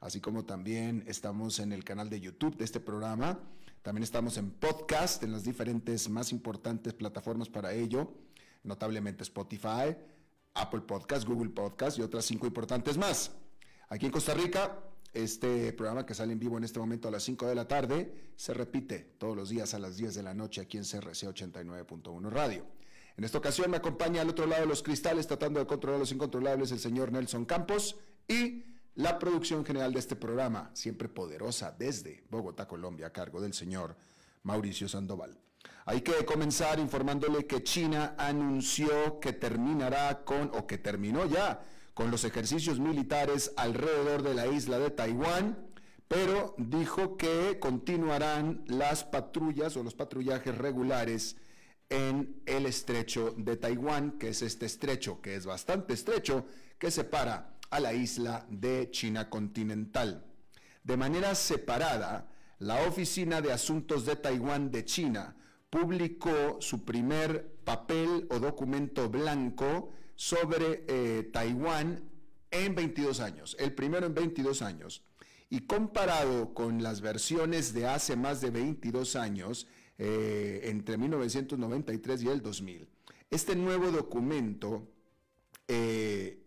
así como también estamos en el canal de YouTube de este programa. También estamos en podcast, en las diferentes más importantes plataformas para ello, notablemente Spotify, Apple Podcast, Google Podcast y otras cinco importantes más. Aquí en Costa Rica, este programa que sale en vivo en este momento a las 5 de la tarde se repite todos los días a las 10 de la noche aquí en CRC 89.1 Radio. En esta ocasión me acompaña al otro lado de los cristales tratando de controlar los incontrolables el señor Nelson Campos y la producción general de este programa, siempre poderosa desde Bogotá, Colombia, a cargo del señor Mauricio Sandoval. Hay que comenzar informándole que China anunció que terminará con, o que terminó ya, con los ejercicios militares alrededor de la isla de Taiwán, pero dijo que continuarán las patrullas o los patrullajes regulares en el estrecho de Taiwán, que es este estrecho, que es bastante estrecho, que separa a la isla de China continental. De manera separada, la Oficina de Asuntos de Taiwán de China publicó su primer papel o documento blanco sobre eh, Taiwán en 22 años, el primero en 22 años. Y comparado con las versiones de hace más de 22 años, eh, entre 1993 y el 2000, este nuevo documento eh,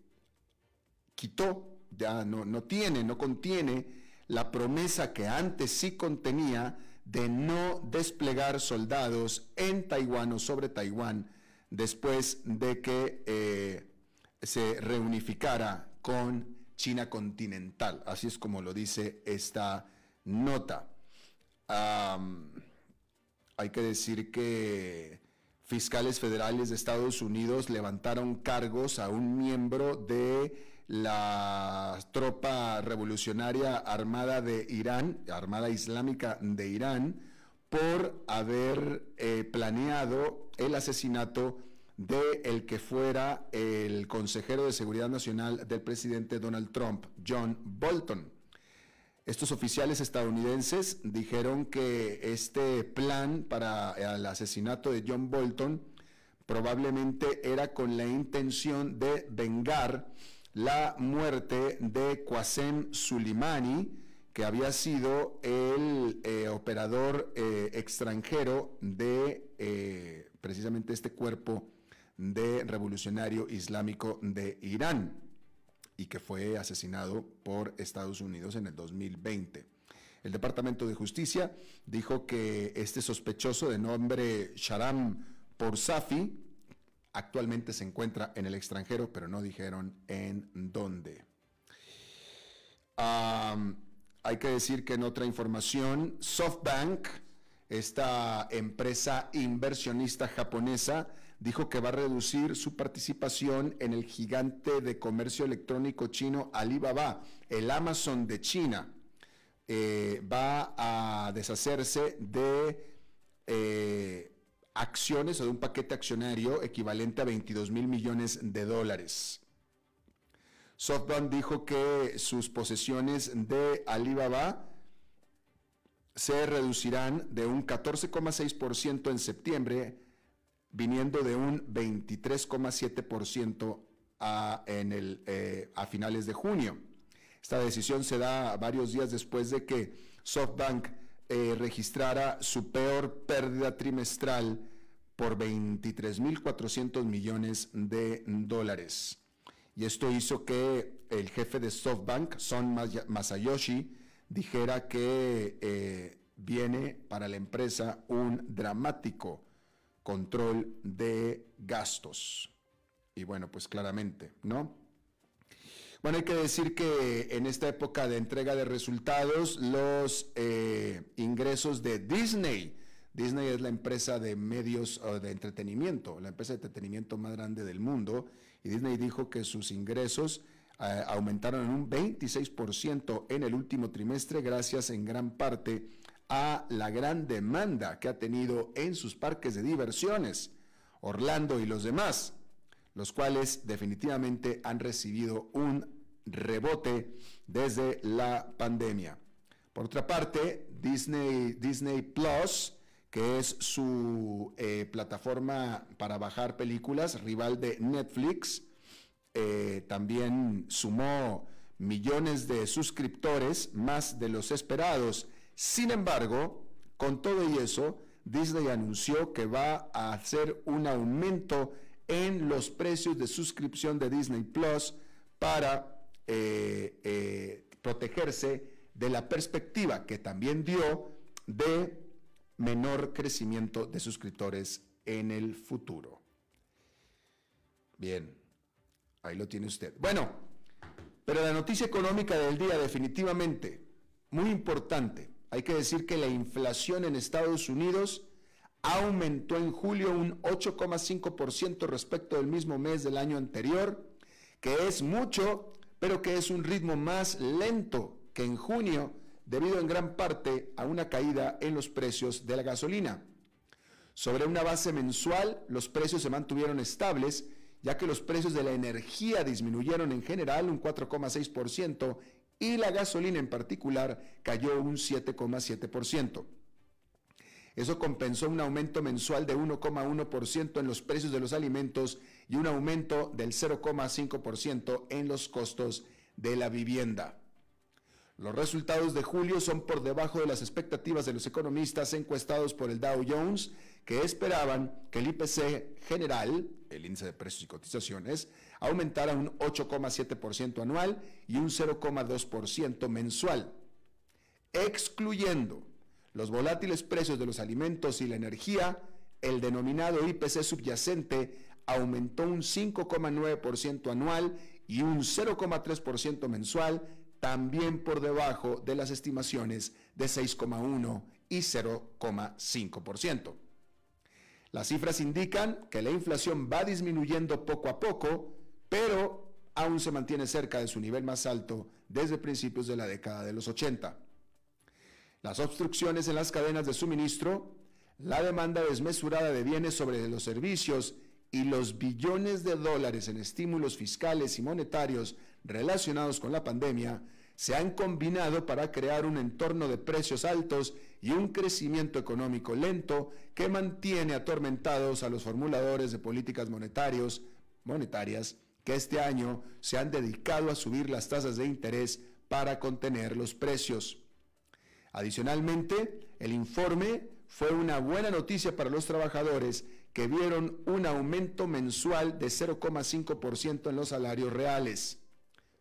quitó, ya no, no tiene, no contiene la promesa que antes sí contenía de no desplegar soldados en Taiwán o sobre Taiwán después de que eh, se reunificara con China continental. Así es como lo dice esta nota. hay que decir que fiscales federales de Estados Unidos levantaron cargos a un miembro de la tropa revolucionaria armada de Irán, Armada Islámica de Irán, por haber eh, planeado el asesinato de el que fuera el consejero de Seguridad Nacional del presidente Donald Trump, John Bolton. Estos oficiales estadounidenses dijeron que este plan para el asesinato de John Bolton probablemente era con la intención de vengar la muerte de Qasem Soleimani, que había sido el eh, operador eh, extranjero de eh, precisamente este cuerpo de revolucionario islámico de Irán y que fue asesinado por Estados Unidos en el 2020. El Departamento de Justicia dijo que este sospechoso de nombre Sharam Porsafi actualmente se encuentra en el extranjero, pero no dijeron en dónde. hay que decir que en otra información, SoftBank, esta empresa inversionista japonesa, dijo que va a reducir su participación en el gigante de comercio electrónico chino Alibaba, el Amazon de China. Eh, va a deshacerse de eh, acciones o de un paquete accionario equivalente a 22 mil millones de dólares. SoftBank dijo que sus posesiones de Alibaba se reducirán de un 14,6% en septiembre, viniendo de un 23,7% a, eh, a finales de junio. Esta decisión se da varios días después de que SoftBank eh, registrara su peor pérdida trimestral por 23.400 millones de dólares. Y esto hizo que el jefe de SoftBank, Son Masayoshi, dijera que eh, viene para la empresa un dramático control de gastos. Y bueno, pues claramente, ¿no? Bueno, hay que decir que en esta época de entrega de resultados, los eh, ingresos de Disney, Disney es la empresa de medios de entretenimiento, la empresa de entretenimiento más grande del mundo, y Disney dijo que sus ingresos eh, aumentaron en un 26% en el último trimestre gracias en gran parte a la gran demanda que ha tenido en sus parques de diversiones, Orlando y los demás los cuales definitivamente han recibido un rebote desde la pandemia. Por otra parte, Disney, Disney Plus, que es su eh, plataforma para bajar películas, rival de Netflix, eh, también sumó millones de suscriptores, más de los esperados. Sin embargo, con todo y eso, Disney anunció que va a hacer un aumento en los precios de suscripción de Disney Plus para eh, eh, protegerse de la perspectiva que también dio de menor crecimiento de suscriptores en el futuro. Bien, ahí lo tiene usted. Bueno, pero la noticia económica del día definitivamente, muy importante. Hay que decir que la inflación en Estados Unidos aumentó en julio un 8,5% respecto del mismo mes del año anterior, que es mucho, pero que es un ritmo más lento que en junio, debido en gran parte a una caída en los precios de la gasolina. Sobre una base mensual, los precios se mantuvieron estables, ya que los precios de la energía disminuyeron en general un 4,6% y la gasolina en particular cayó un 7,7%. Eso compensó un aumento mensual de 1,1% en los precios de los alimentos y un aumento del 0,5% en los costos de la vivienda. Los resultados de julio son por debajo de las expectativas de los economistas encuestados por el Dow Jones, que esperaban que el IPC general, el índice de precios y cotizaciones, aumentara un 8,7% anual y un 0,2% mensual, excluyendo los volátiles precios de los alimentos y la energía, el denominado IPC subyacente aumentó un 5,9% anual y un 0,3% mensual, también por debajo de las estimaciones de 6,1 y 0,5%. Las cifras indican que la inflación va disminuyendo poco a poco, pero aún se mantiene cerca de su nivel más alto desde principios de la década de los 80 las obstrucciones en las cadenas de suministro, la demanda desmesurada de bienes sobre los servicios y los billones de dólares en estímulos fiscales y monetarios relacionados con la pandemia se han combinado para crear un entorno de precios altos y un crecimiento económico lento que mantiene atormentados a los formuladores de políticas monetarias que este año se han dedicado a subir las tasas de interés para contener los precios. Adicionalmente, el informe fue una buena noticia para los trabajadores que vieron un aumento mensual de 0,5% en los salarios reales.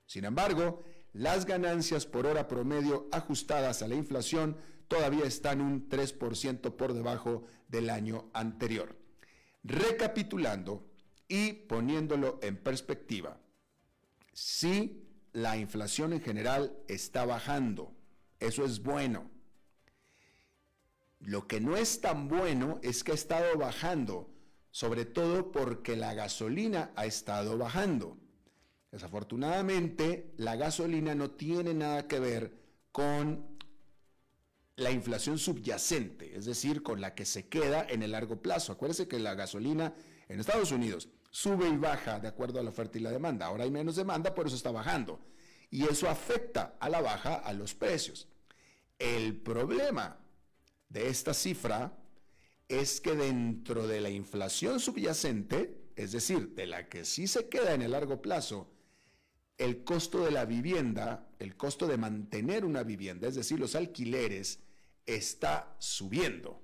Sin embargo, las ganancias por hora promedio ajustadas a la inflación todavía están un 3% por debajo del año anterior. Recapitulando y poniéndolo en perspectiva, sí, la inflación en general está bajando eso es bueno. Lo que no es tan bueno es que ha estado bajando, sobre todo porque la gasolina ha estado bajando. Desafortunadamente, la gasolina no tiene nada que ver con la inflación subyacente, es decir, con la que se queda en el largo plazo. Acuérdense que la gasolina en Estados Unidos sube y baja de acuerdo a la oferta y la demanda. Ahora hay menos demanda, por eso está bajando. Y eso afecta a la baja a los precios. El problema de esta cifra es que dentro de la inflación subyacente, es decir, de la que sí se queda en el largo plazo, el costo de la vivienda, el costo de mantener una vivienda, es decir, los alquileres, está subiendo.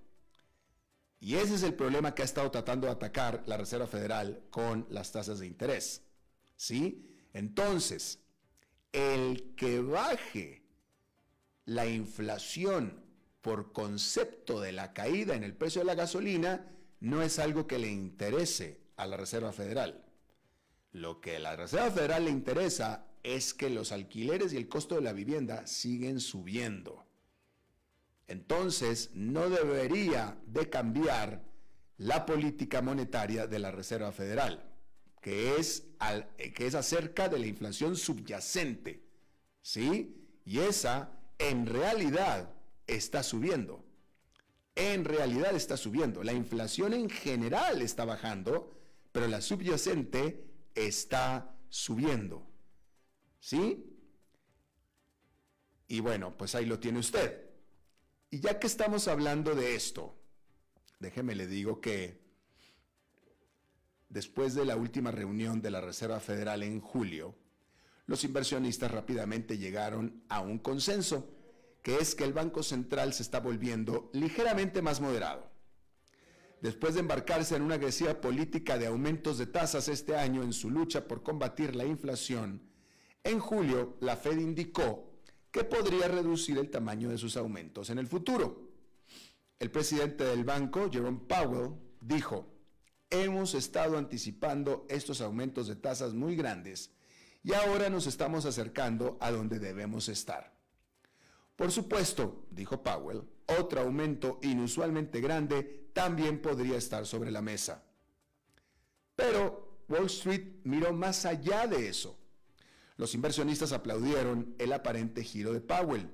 Y ese es el problema que ha estado tratando de atacar la Reserva Federal con las tasas de interés. ¿Sí? Entonces, el que baje la inflación por concepto de la caída en el precio de la gasolina no es algo que le interese a la Reserva Federal. Lo que a la Reserva Federal le interesa es que los alquileres y el costo de la vivienda siguen subiendo. Entonces, no debería de cambiar la política monetaria de la Reserva Federal, que es, que es acerca de la inflación subyacente, ¿sí? Y esa, en realidad, está subiendo. En realidad está subiendo. La inflación en general está bajando, pero la subyacente está subiendo. ¿Sí? Y bueno, pues ahí lo tiene usted. Y ya que estamos hablando de esto, déjeme le digo que después de la última reunión de la Reserva Federal en julio, los inversionistas rápidamente llegaron a un consenso, que es que el Banco Central se está volviendo ligeramente más moderado después de embarcarse en una agresiva política de aumentos de tasas este año en su lucha por combatir la inflación, en julio la Fed indicó que podría reducir el tamaño de sus aumentos en el futuro. El presidente del banco, Jerome Powell, dijo, hemos estado anticipando estos aumentos de tasas muy grandes y ahora nos estamos acercando a donde debemos estar. Por supuesto, dijo Powell, otro aumento inusualmente grande también podría estar sobre la mesa. Pero Wall Street miró más allá de eso. Los inversionistas aplaudieron el aparente giro de Powell.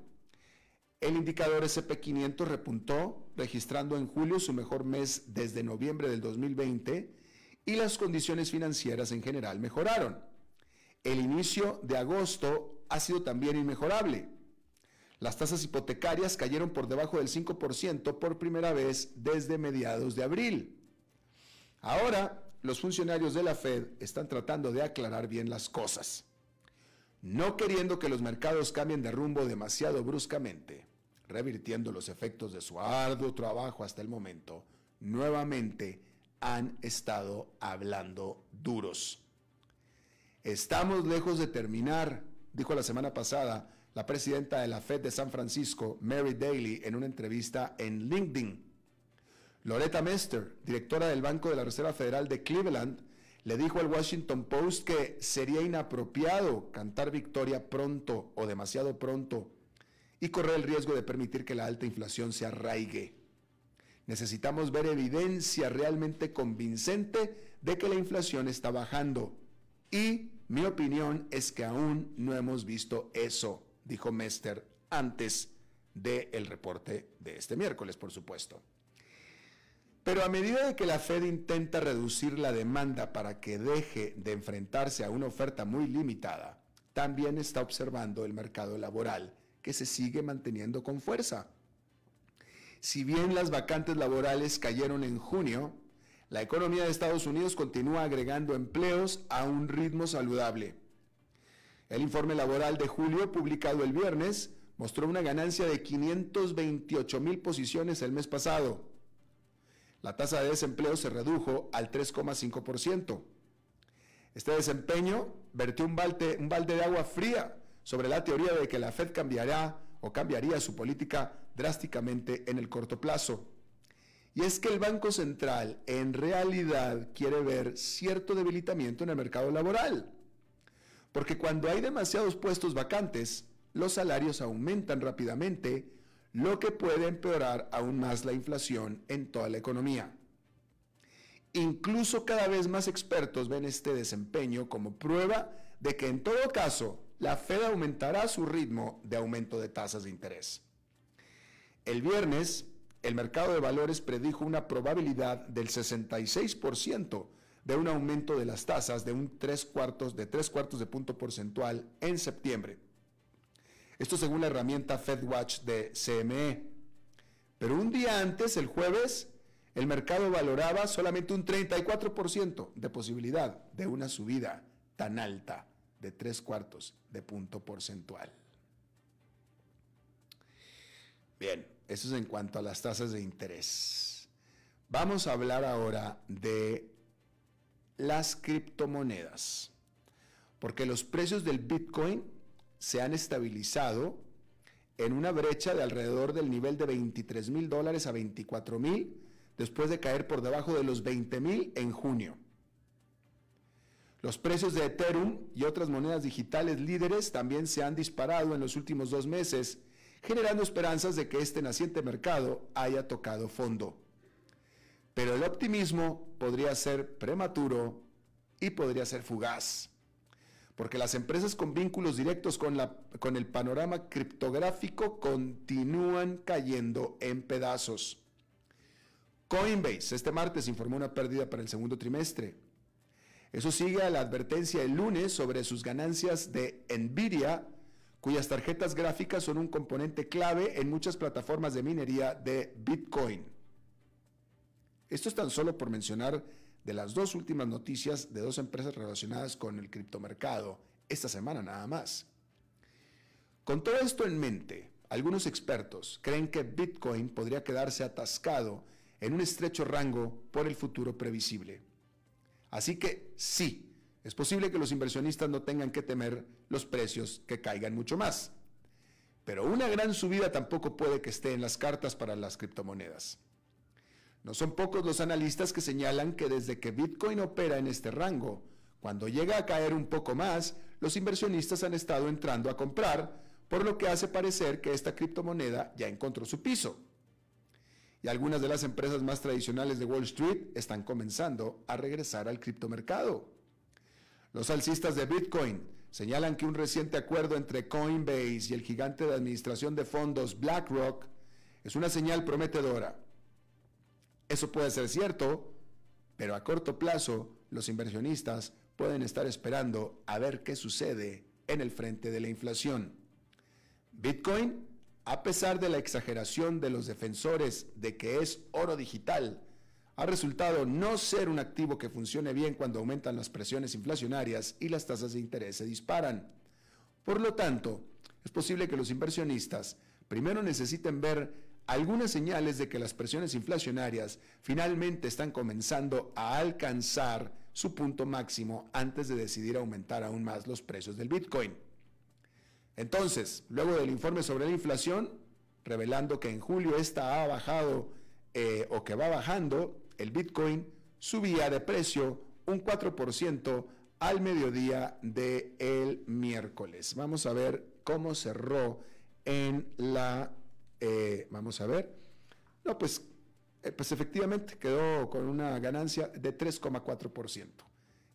El indicador SP500 repuntó, registrando en julio su mejor mes desde noviembre del 2020 y las condiciones financieras en general mejoraron. El inicio de agosto ha sido también inmejorable. Las tasas hipotecarias cayeron por debajo del 5% por primera vez desde mediados de abril. Ahora, los funcionarios de la Fed están tratando de aclarar bien las cosas, no queriendo que los mercados cambien de rumbo demasiado bruscamente, revirtiendo los efectos de su arduo trabajo hasta el momento, nuevamente han estado hablando duros. Estamos lejos de terminar, dijo la semana pasada la presidenta de la Fed de San Francisco, Mary Daly, en una entrevista en LinkedIn. Loretta Mester, directora del Banco de la Reserva Federal de Cleveland, le dijo al Washington Post que sería inapropiado cantar victoria pronto o demasiado pronto y correr el riesgo de permitir que la alta inflación se arraigue. Necesitamos ver evidencia realmente convincente de que la inflación está bajando. Y mi opinión es que aún no hemos visto eso dijo Mester antes del reporte de este miércoles, por supuesto. Pero a medida de que la Fed intenta reducir la demanda para que deje de enfrentarse a una oferta muy limitada, también está observando el mercado laboral, que se sigue manteniendo con fuerza. Si bien las vacantes laborales cayeron en junio, la economía de Estados Unidos continúa agregando empleos a un ritmo saludable. El informe laboral de julio, publicado el viernes, mostró una ganancia de 528 mil posiciones el mes pasado. La tasa de desempleo se redujo al 3,5%. Este desempeño vertió un balde, de agua fría sobre la teoría de que la Fed cambiará o cambiaría su política drásticamente en el corto plazo. Y es que el Banco Central en realidad quiere ver cierto debilitamiento en el mercado laboral. Porque cuando hay demasiados puestos vacantes, los salarios aumentan rápidamente, lo que puede empeorar aún más la inflación en toda la economía. Incluso cada vez más expertos ven este desempeño como prueba de que en todo caso la Fed aumentará su ritmo de aumento de tasas de interés. El viernes, el mercado de valores predijo una probabilidad del 66% de un aumento de las tasas de un tres cuartos de tres cuartos de punto porcentual en septiembre. Esto según la herramienta FedWatch de CME. Pero un día antes, el jueves, el mercado valoraba solamente un 34% de posibilidad de una subida tan alta de tres cuartos de punto porcentual. Bien, eso es en cuanto a las tasas de interés. Vamos a hablar ahora de las criptomonedas, porque los precios del Bitcoin se han estabilizado en una brecha de alrededor del nivel de 23 mil dólares a 24 mil, después de caer por debajo de los 20 mil en junio. Los precios de Ethereum y otras monedas digitales líderes también se han disparado en los últimos dos meses, generando esperanzas de que este naciente mercado haya tocado fondo. Pero el optimismo podría ser prematuro y podría ser fugaz, porque las empresas con vínculos directos con, la, con el panorama criptográfico continúan cayendo en pedazos. Coinbase este martes informó una pérdida para el segundo trimestre. Eso sigue a la advertencia el lunes sobre sus ganancias de Nvidia, cuyas tarjetas gráficas son un componente clave en muchas plataformas de minería de Bitcoin. Esto es tan solo por mencionar de las dos últimas noticias de dos empresas relacionadas con el criptomercado, esta semana nada más. Con todo esto en mente, algunos expertos creen que Bitcoin podría quedarse atascado en un estrecho rango por el futuro previsible. Así que sí, es posible que los inversionistas no tengan que temer los precios que caigan mucho más. Pero una gran subida tampoco puede que esté en las cartas para las criptomonedas. No son pocos los analistas que señalan que desde que Bitcoin opera en este rango, cuando llega a caer un poco más, los inversionistas han estado entrando a comprar, por lo que hace parecer que esta criptomoneda ya encontró su piso. Y algunas de las empresas más tradicionales de Wall Street están comenzando a regresar al criptomercado. Los alcistas de Bitcoin señalan que un reciente acuerdo entre Coinbase y el gigante de administración de fondos BlackRock es una señal prometedora eso puede ser cierto, pero a corto plazo los inversionistas pueden estar esperando a ver qué sucede en el frente de la inflación. Bitcoin, a pesar de la exageración de los defensores de que es oro digital, ha resultado no ser un activo que funcione bien cuando aumentan las presiones inflacionarias y las tasas de interés se disparan. Por lo tanto, es posible que los inversionistas primero necesiten ver algunas señales de que las presiones inflacionarias finalmente están comenzando a alcanzar su punto máximo antes de decidir aumentar aún más los precios del Bitcoin. Entonces, luego del informe sobre la inflación, revelando que en julio esta ha bajado eh, o que va bajando, el Bitcoin subía de precio un 4% al mediodía del el miércoles. Vamos a ver cómo cerró en la eh, vamos a ver. No, pues, eh, pues efectivamente quedó con una ganancia de 3,4%.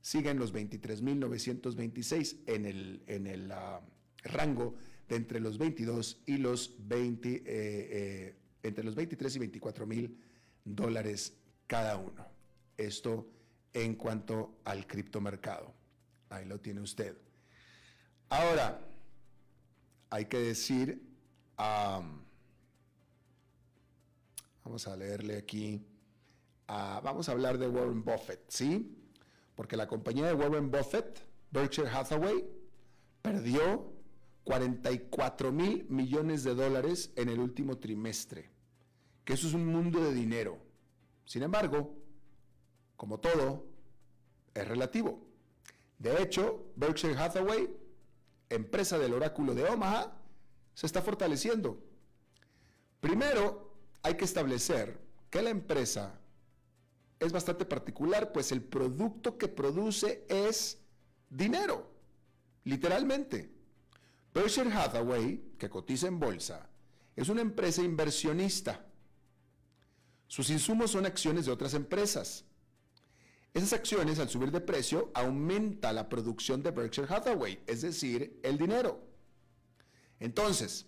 Siguen los 23.926 en el, en el ah, rango de entre los 22 y los 20, eh, entre los 23 y 24 mil dólares cada uno. Esto en cuanto al criptomercado. Ahí lo tiene usted. Ahora, hay que decir, Vamos a leerle aquí. vamos a hablar de Warren Buffett, ¿sí? Porque la compañía de Warren Buffett, Berkshire Hathaway, perdió 44 mil millones de dólares en el último trimestre. Que eso es un mundo de dinero. Sin embargo, como todo, es relativo. De hecho, Berkshire Hathaway, empresa del oráculo de Omaha, se está fortaleciendo. Primero, hay que establecer que la empresa es bastante particular, pues el producto que produce es dinero, literalmente. Berkshire Hathaway, que cotiza en bolsa, es una empresa inversionista. Sus insumos son acciones de otras empresas. Esas acciones, al subir de precio, aumenta la producción de Berkshire Hathaway, es decir, el dinero. Entonces,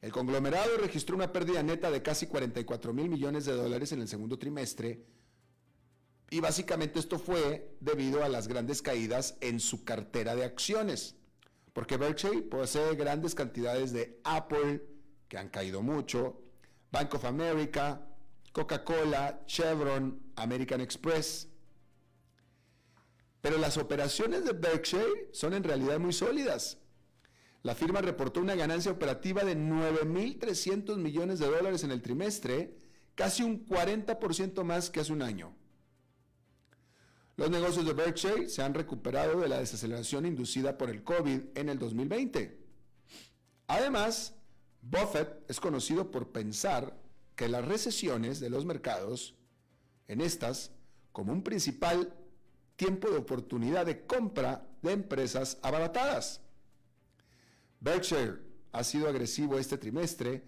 el conglomerado registró una pérdida neta de casi 44 mil millones de dólares en el segundo trimestre y básicamente esto fue debido a las grandes caídas en su cartera de acciones. porque Berkshire posee grandes cantidades de Apple, que han caído mucho, Bank of America, Coca-Cola, Chevron, American Express. Pero las operaciones de Berkshire son en realidad muy sólidas. La firma reportó una ganancia operativa de 9.300 millones de dólares en el trimestre, casi un 40% más que hace un año. Los negocios de Berkshire se han recuperado de la desaceleración inducida por el COVID en el 2020. Además, Buffett es conocido por pensar que las recesiones de los mercados, en estas, como un principal tiempo de oportunidad de compra de empresas abaratadas. Berkshire ha sido agresivo este trimestre,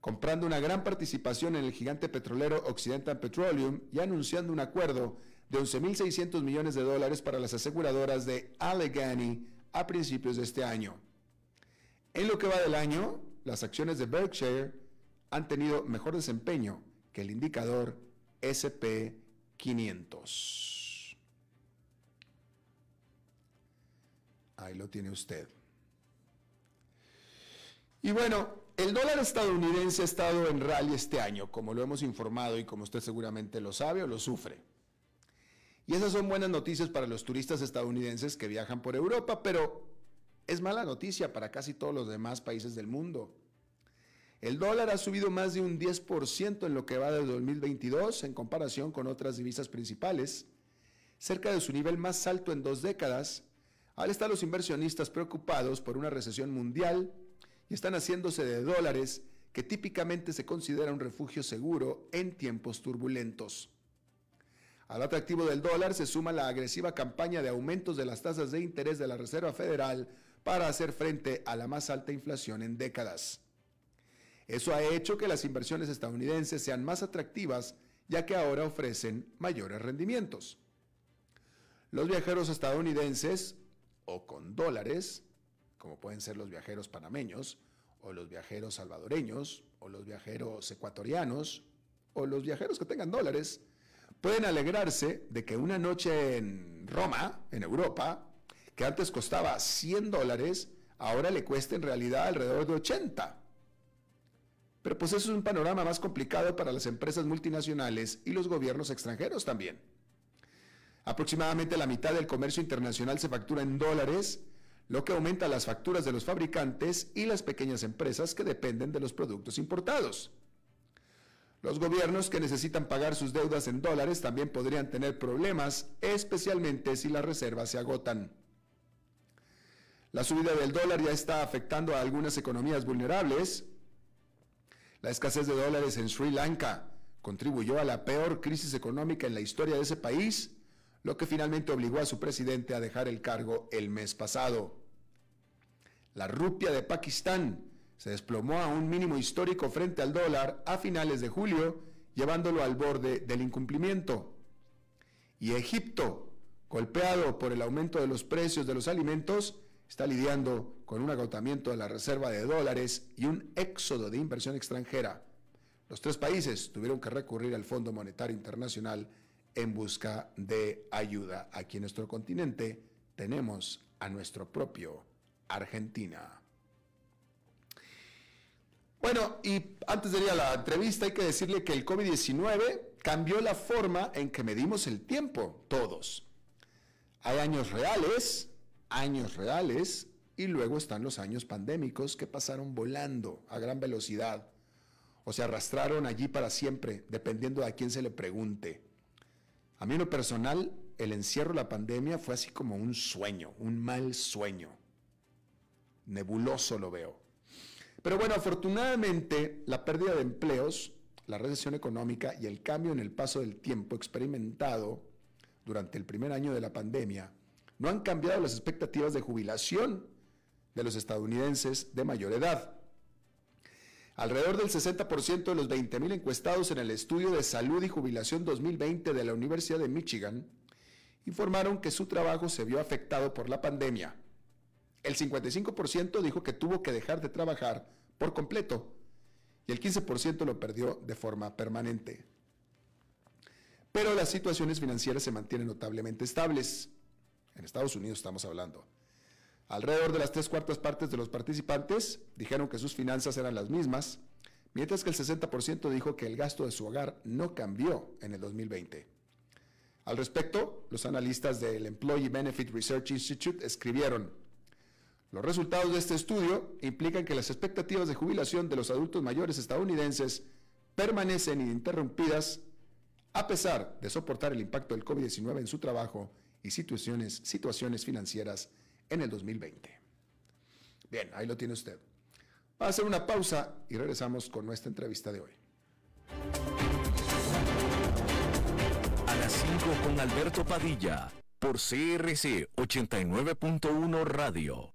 comprando una gran participación en el gigante petrolero Occidental Petroleum y anunciando un acuerdo de 11.600 millones de dólares para las aseguradoras de Allegheny a principios de este año. En lo que va del año, las acciones de Berkshire han tenido mejor desempeño que el indicador SP500. Ahí lo tiene usted. Y bueno, el dólar estadounidense ha estado en rally este año, como lo hemos informado y como usted seguramente lo sabe o lo sufre. Y esas son buenas noticias para los turistas estadounidenses que viajan por Europa, pero es mala noticia para casi todos los demás países del mundo. El dólar ha subido más de un 10% en lo que va de 2022 en comparación con otras divisas principales, cerca de su nivel más alto en dos décadas, al estar los inversionistas preocupados por una recesión mundial y están haciéndose de dólares que típicamente se considera un refugio seguro en tiempos turbulentos. Al atractivo del dólar se suma la agresiva campaña de aumentos de las tasas de interés de la Reserva Federal para hacer frente a la más alta inflación en décadas. Eso ha hecho que las inversiones estadounidenses sean más atractivas ya que ahora ofrecen mayores rendimientos. Los viajeros estadounidenses, o con dólares, como pueden ser los viajeros panameños, o los viajeros salvadoreños, o los viajeros ecuatorianos, o los viajeros que tengan dólares, pueden alegrarse de que una noche en Roma, en Europa, que antes costaba 100 dólares, ahora le cueste en realidad alrededor de 80. Pero pues eso es un panorama más complicado para las empresas multinacionales y los gobiernos extranjeros también. Aproximadamente la mitad del comercio internacional se factura en dólares, lo que aumenta las facturas de los fabricantes y las pequeñas empresas que dependen de los productos importados. Los gobiernos que necesitan pagar sus deudas en dólares también podrían tener problemas, especialmente si las reservas se agotan. La subida del dólar ya está afectando a algunas economías vulnerables, la escasez de dólares en Sri Lanka contribuyó a la peor crisis económica en la historia de ese país, lo que finalmente obligó a su presidente a dejar el cargo el mes pasado. La rupia de Pakistán se desplomó a un mínimo histórico frente al dólar a finales de julio, llevándolo al borde del incumplimiento. Y Egipto, golpeado por el aumento de los precios de los alimentos, está lidiando con un agotamiento de la reserva de dólares y un éxodo de inversión extranjera. Los tres países tuvieron que recurrir al Fondo Monetario Internacional en busca de ayuda. Aquí en nuestro continente tenemos a nuestro propio Argentina. Bueno, y antes de ir a la entrevista hay que decirle que el COVID-19 cambió la forma en que medimos el tiempo, todos. Hay años reales años reales y luego están los años pandémicos que pasaron volando a gran velocidad o se arrastraron allí para siempre, dependiendo de a quién se le pregunte. A mí en lo personal, el encierro la pandemia fue así como un sueño, un mal sueño. Nebuloso lo veo. Pero bueno, afortunadamente la pérdida de empleos, la recesión económica y el cambio en el paso del tiempo experimentado durante el primer año de la pandemia no han cambiado las expectativas de jubilación de los estadounidenses de mayor edad. Alrededor del 60% de los 20.000 encuestados en el estudio de salud y jubilación 2020 de la Universidad de Michigan informaron que su trabajo se vio afectado por la pandemia. El 55% dijo que tuvo que dejar de trabajar por completo y el 15% lo perdió de forma permanente. Pero las situaciones financieras se mantienen notablemente estables. En Estados Unidos estamos hablando. Alrededor de las tres cuartas partes de los participantes dijeron que sus finanzas eran las mismas, mientras que el 60% dijo que el gasto de su hogar no cambió en el 2020. Al respecto, los analistas del Employee Benefit Research Institute escribieron, los resultados de este estudio implican que las expectativas de jubilación de los adultos mayores estadounidenses permanecen ininterrumpidas a pesar de soportar el impacto del COVID-19 en su trabajo y situaciones, situaciones financieras en el 2020. Bien, ahí lo tiene usted. Va a hacer una pausa y regresamos con nuestra entrevista de hoy. A las 5 con Alberto Padilla, por CRC 89.1 Radio.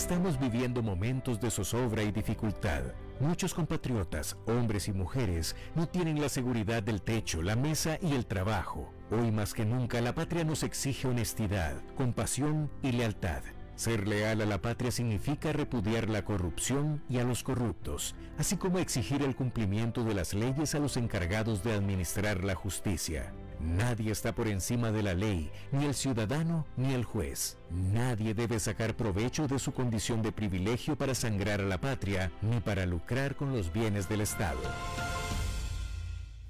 Estamos viviendo momentos de zozobra y dificultad. Muchos compatriotas, hombres y mujeres, no tienen la seguridad del techo, la mesa y el trabajo. Hoy más que nunca la patria nos exige honestidad, compasión y lealtad. Ser leal a la patria significa repudiar la corrupción y a los corruptos, así como exigir el cumplimiento de las leyes a los encargados de administrar la justicia. Nadie está por encima de la ley, ni el ciudadano ni el juez. Nadie debe sacar provecho de su condición de privilegio para sangrar a la patria, ni para lucrar con los bienes del Estado.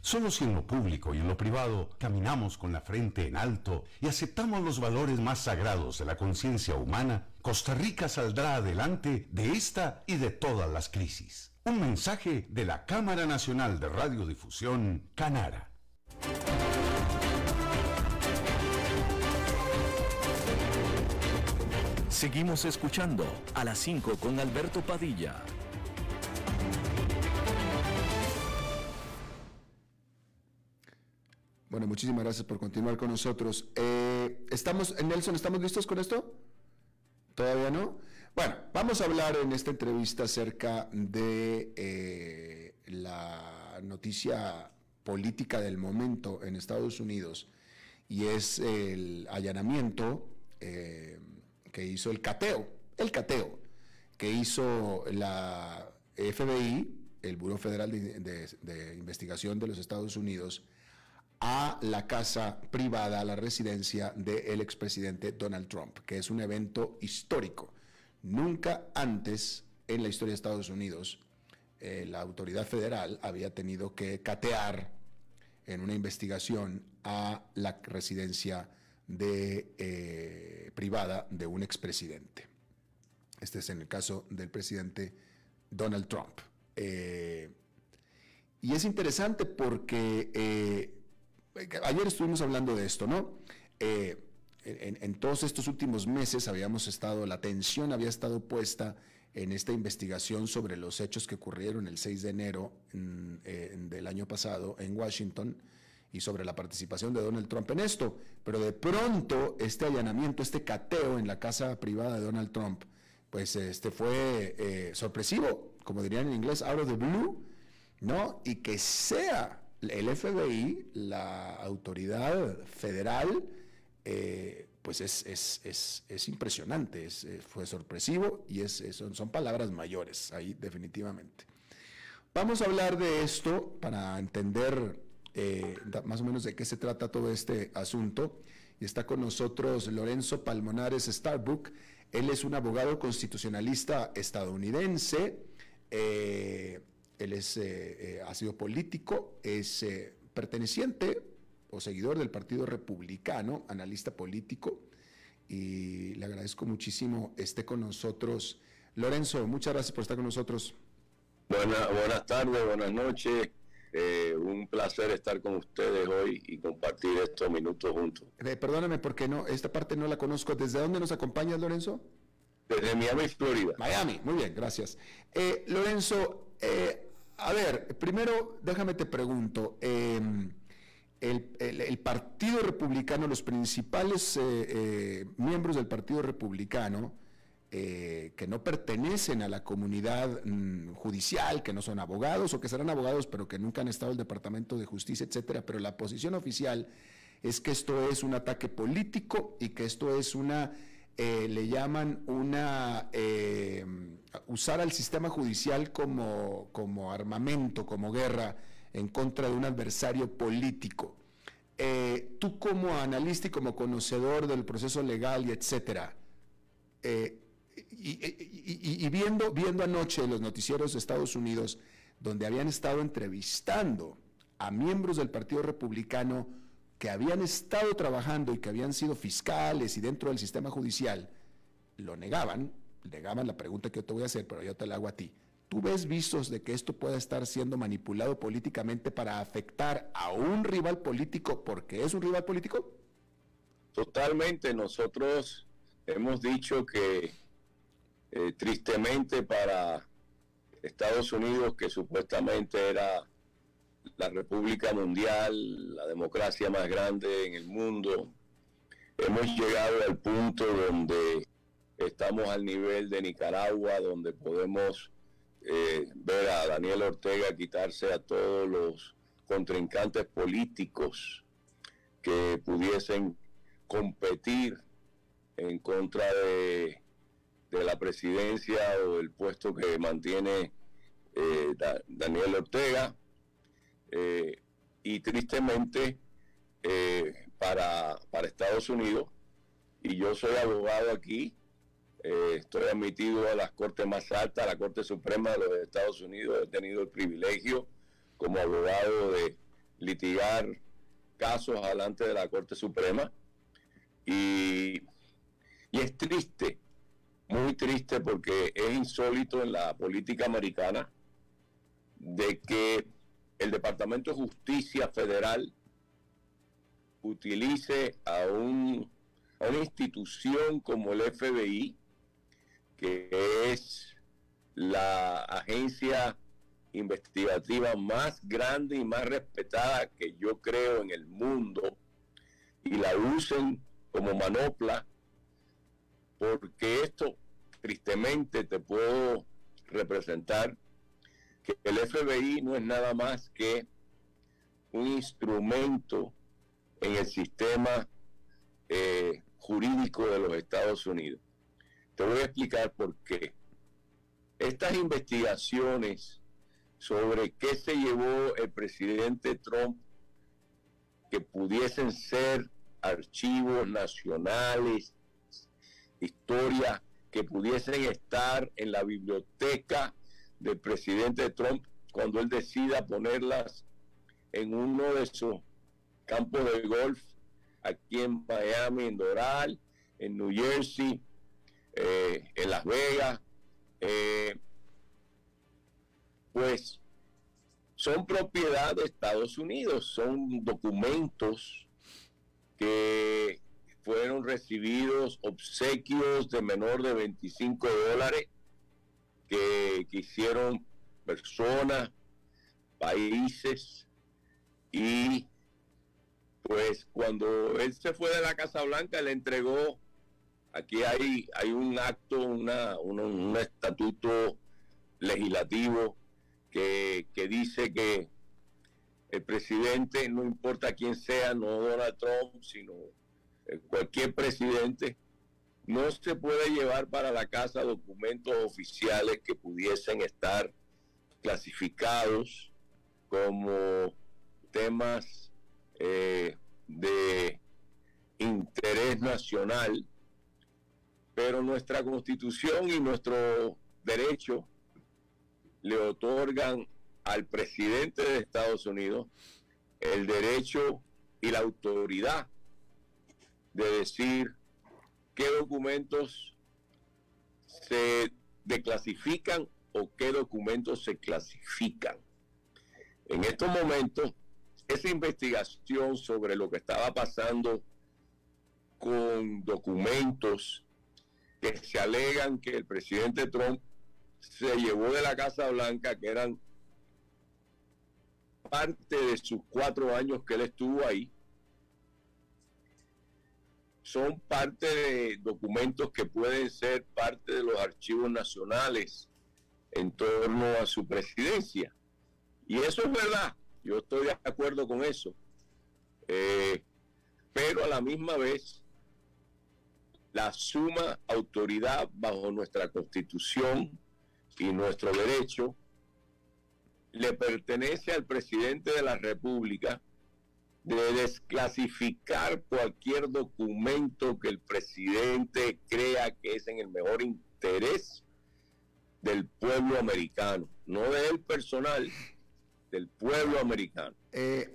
Solo si en lo público y en lo privado caminamos con la frente en alto y aceptamos los valores más sagrados de la conciencia humana, Costa Rica saldrá adelante de esta y de todas las crisis. Un mensaje de la Cámara Nacional de Radiodifusión, Canara. Seguimos escuchando a las 5 con Alberto Padilla. Bueno, muchísimas gracias por continuar con nosotros. Eh, estamos, Nelson, ¿estamos listos con esto? ¿Todavía no? Bueno, vamos a hablar en esta entrevista acerca de eh, la noticia política del momento en Estados Unidos y es el allanamiento eh, que hizo el cateo, el cateo que hizo la FBI, el Buró Federal de Investigación de los Estados Unidos, a la casa privada, a la residencia del expresidente Donald Trump, que es un evento histórico. Nunca antes en la historia de Estados Unidos eh, la autoridad federal había tenido que catear en una investigación a la residencia de, eh, privada de un expresidente. Este es en el caso del presidente Donald Trump. Eh, y es interesante porque ayer estuvimos hablando de esto, ¿no? Eh, en, todos estos últimos meses habíamos estado, la atención había estado puesta en esta investigación sobre los hechos que ocurrieron el 6 de enero del año pasado en Washington y sobre la participación de Donald Trump en esto. Pero de pronto este allanamiento, este cateo en la casa privada de Donald Trump, pues este fue eh, sorpresivo, como dirían en inglés, out of the blue, ¿no? Y que sea el FBI, la autoridad federal, eh, pues es, impresionante, eh, fue sorpresivo y es, son, son, palabras mayores ahí definitivamente. Vamos a hablar de esto para entender eh, más o menos de qué se trata todo este asunto y está con nosotros Lorenzo Palmonares Starbuck. Él es un abogado constitucionalista estadounidense. Eh, él es, eh, ha sido político, es perteneciente o seguidor del Partido Republicano, analista político, y le agradezco muchísimo esté con nosotros. Lorenzo, muchas gracias por estar con nosotros. buenas tardes, buenas noches. Eh, un placer estar con ustedes hoy y compartir estos minutos juntos. Eh, perdóname porque no, esta parte no la conozco. ¿Desde dónde nos acompañas, Lorenzo? Desde Miami, Florida. Miami, muy bien, gracias. Eh, Lorenzo, a ver, primero déjame te pregunto. Em, el, Partido Republicano, los principales miembros del Partido Republicano, eh, que no pertenecen a la comunidad mm, judicial, que no son abogados o que serán abogados pero que nunca han estado en el Departamento de Justicia, etcétera. Pero la posición oficial es que esto es un ataque político y que esto es una, eh, le llaman una, eh, usar al sistema judicial como, como armamento, como guerra en contra de un adversario político. tú como analista y como conocedor del proceso legal y etcétera, y, viendo, viendo anoche los noticieros de Estados Unidos, donde habían estado entrevistando a miembros del Partido Republicano que habían estado trabajando y que habían sido fiscales y dentro del sistema judicial, lo negaban, negaban la pregunta que yo te voy a hacer, pero yo te la hago a ti. ¿Tú ves visos de que esto pueda estar siendo manipulado políticamente para afectar a un rival político porque es un rival político? Totalmente. Nosotros hemos dicho que eh, tristemente para Estados Unidos, que supuestamente era la República Mundial, la democracia más grande en el mundo, hemos llegado al punto donde estamos al nivel de Nicaragua, donde podemos eh, ver a Daniel Ortega quitarse a todos los contrincantes políticos que pudiesen competir en contra de de la presidencia o del puesto que mantiene eh, Daniel Ortega. Eh, y tristemente eh, para, para, Estados Unidos, y yo soy abogado aquí, estoy admitido a las cortes más altas, a la Corte Suprema de los Estados Unidos, he tenido el privilegio como abogado de litigar casos adelante de la Corte Suprema. Y, y es triste muy triste porque es insólito en la política americana de que el Departamento de Justicia Federal utilice a, un, a una institución como el FBI, que es la agencia investigativa más grande y más respetada que yo creo en el mundo, y la usen como manopla porque esto, tristemente, te puedo representar que el FBI no es nada más que un instrumento en el sistema eh, jurídico de los Estados Unidos. Te voy a explicar por qué. Estas investigaciones sobre qué se llevó el presidente Trump, que pudiesen ser archivos nacionales, historias que pudiesen estar en la biblioteca del presidente Trump cuando él decida ponerlas en uno de sus campos de golf aquí en Miami, en Doral, en New Jersey, eh, en Las Vegas, eh, pues son propiedad de Estados Unidos, son documentos que fueron recibidos obsequios de menor de 25 dólares que, hicieron personas, países y pues cuando él se fue de la Casa Blanca le entregó, aquí hay, hay un acto, una, un, estatuto legislativo que, que dice que el presidente, no importa quién sea, no Donald Trump, sino cualquier presidente, no se puede llevar para la casa documentos oficiales que pudiesen estar clasificados como temas eh, de interés nacional, pero nuestra constitución y nuestro derecho le otorgan al presidente de Estados Unidos el derecho y la autoridad de decir qué documentos se declasifican o qué documentos se clasifican. En estos momentos, esa investigación sobre lo que estaba pasando con documentos que se alegan que el presidente Trump se llevó de la Casa Blanca, que eran parte de sus cuatro años que él estuvo ahí, son parte de documentos que pueden ser parte de los archivos nacionales en torno a su presidencia. Y eso es verdad, yo estoy de acuerdo con eso. Eh, pero a la misma vez, la suma autoridad bajo nuestra constitución y nuestro derecho le pertenece al presidente de la República de desclasificar cualquier documento que el presidente crea que es en el mejor interés del pueblo americano, no de él personal, del pueblo americano. Eh,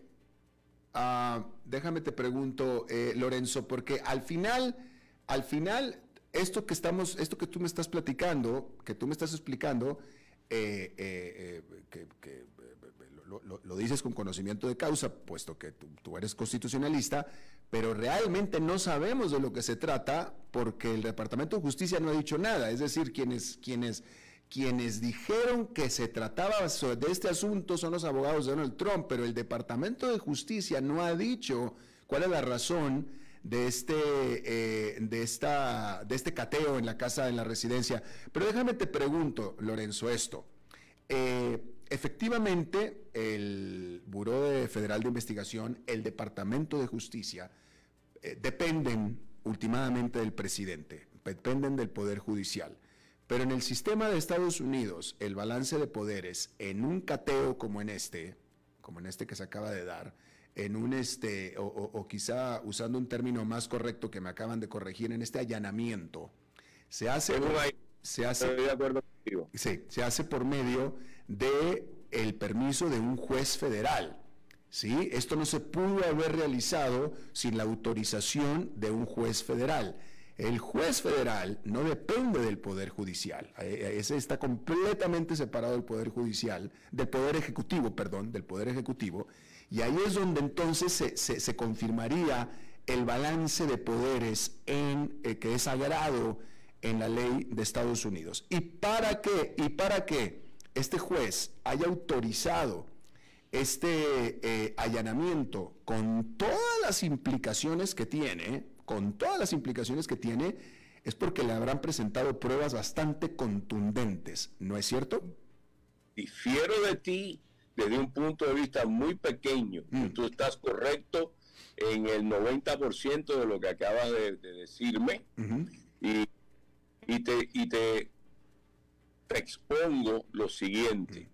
ah, déjame te pregunto, eh, Lorenzo, porque al final, al final, esto que estamos, esto que tú me estás platicando, que tú me estás explicando, eh, que, lo, dices con conocimiento de causa, puesto que tú, eres constitucionalista, pero realmente no sabemos de lo que se trata porque el Departamento de Justicia no ha dicho nada. Es decir, quienes, quienes, quienes dijeron que se trataba de este asunto son los abogados de Donald Trump, pero el Departamento de Justicia no ha dicho cuál es la razón de este, eh, de, esta, de este cateo en la casa, en la residencia. Pero déjame te pregunto, Lorenzo, esto. Eh, efectivamente, el Buró Federal de Investigación, el Departamento de Justicia, eh, dependen últimamente del presidente, dependen del Poder Judicial. Pero en el sistema de Estados Unidos, el balance de poderes en un cateo como en este, como en este que se acaba de dar, en un este, o, quizá usando un término más correcto que me acaban de corregir, en este allanamiento, se hace, se hace, de acuerdo sí, se hace por medio de el permiso de un juez federal. ¿sí? Esto no se pudo haber realizado sin la autorización de un juez federal. El juez federal no depende del Poder Judicial, eh, eh, ese está completamente separado del Poder Judicial, del Poder Ejecutivo, perdón, del Poder Ejecutivo, y ahí es donde entonces se, confirmaría el balance de poderes en, eh, que es sagrado en la ley de Estados Unidos. ¿Y para qué? ¿Y para qué? este juez haya autorizado este allanamiento con todas las implicaciones que tiene, con todas las implicaciones que tiene, es porque le habrán presentado pruebas bastante contundentes, ¿no es cierto? Difiero de ti desde un punto de vista muy pequeño. Mm. Tú estás correcto en el 90% de lo que acabas de, decirme y, y, te, y te, expongo lo siguiente.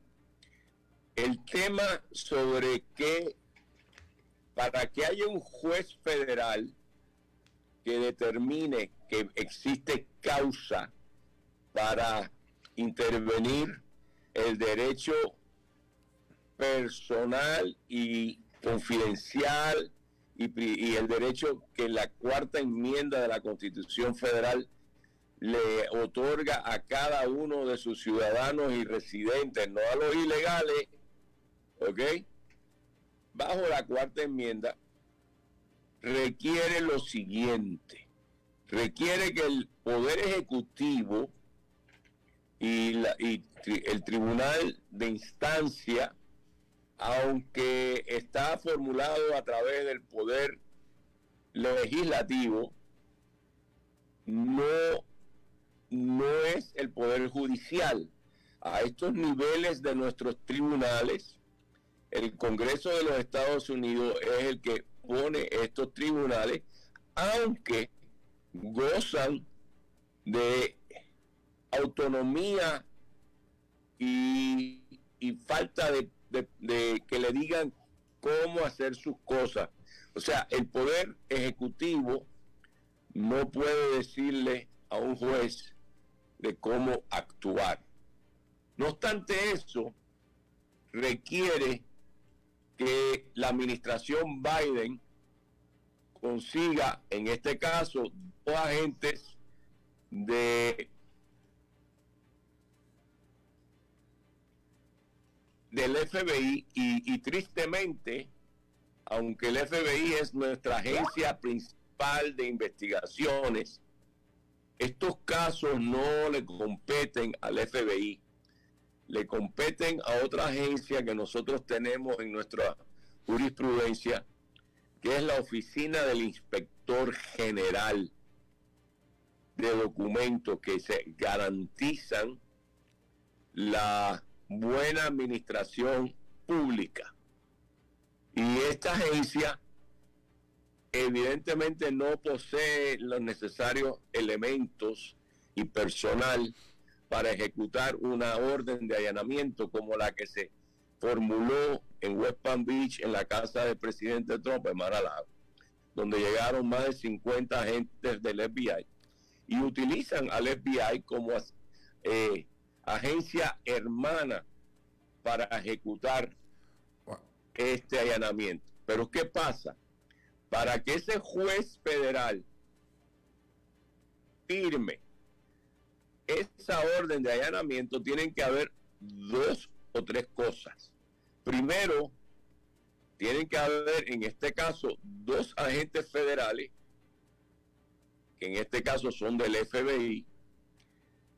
El tema sobre que para que haya un juez federal que determine que existe causa para intervenir el derecho personal y confidencial y, el derecho que la cuarta enmienda de la Constitución Federal le otorga a cada uno de sus ciudadanos y residentes, no a los ilegales, ¿ok? Bajo la cuarta enmienda, requiere lo siguiente, requiere que el Poder Ejecutivo y, el Tribunal de Instancia, aunque está formulado a través del Poder Legislativo, no, no es el Poder Judicial. A estos niveles de nuestros tribunales, el Congreso de los Estados Unidos es el que pone estos tribunales, aunque gozan de autonomía y, falta de, que le digan cómo hacer sus cosas. O sea, el poder ejecutivo no puede decirle a un juez de cómo actuar. No obstante eso, requiere que la administración Biden consiga, en este caso, dos agentes de del FBI y, y tristemente, aunque el FBI es nuestra agencia principal de investigaciones, estos casos no le competen al FBI, le competen a otra agencia que nosotros tenemos en nuestra jurisprudencia, que es la Oficina del Inspector General de Documentos que se garantizan la buena administración pública. Y esta agencia evidentemente no posee los necesarios elementos y personal para ejecutar una orden de allanamiento como la que se formuló en West Palm Beach en la casa del presidente Trump en mar donde llegaron más de 50 agentes del FBI y utilizan al FBI como eh, agencia hermana para ejecutar este allanamiento. Pero ¿qué pasa? Para que ese juez federal firme esa orden de allanamiento, tienen que haber dos o tres cosas. Primero, tienen que haber, en este caso, dos agentes federales, que en este caso son del FBI,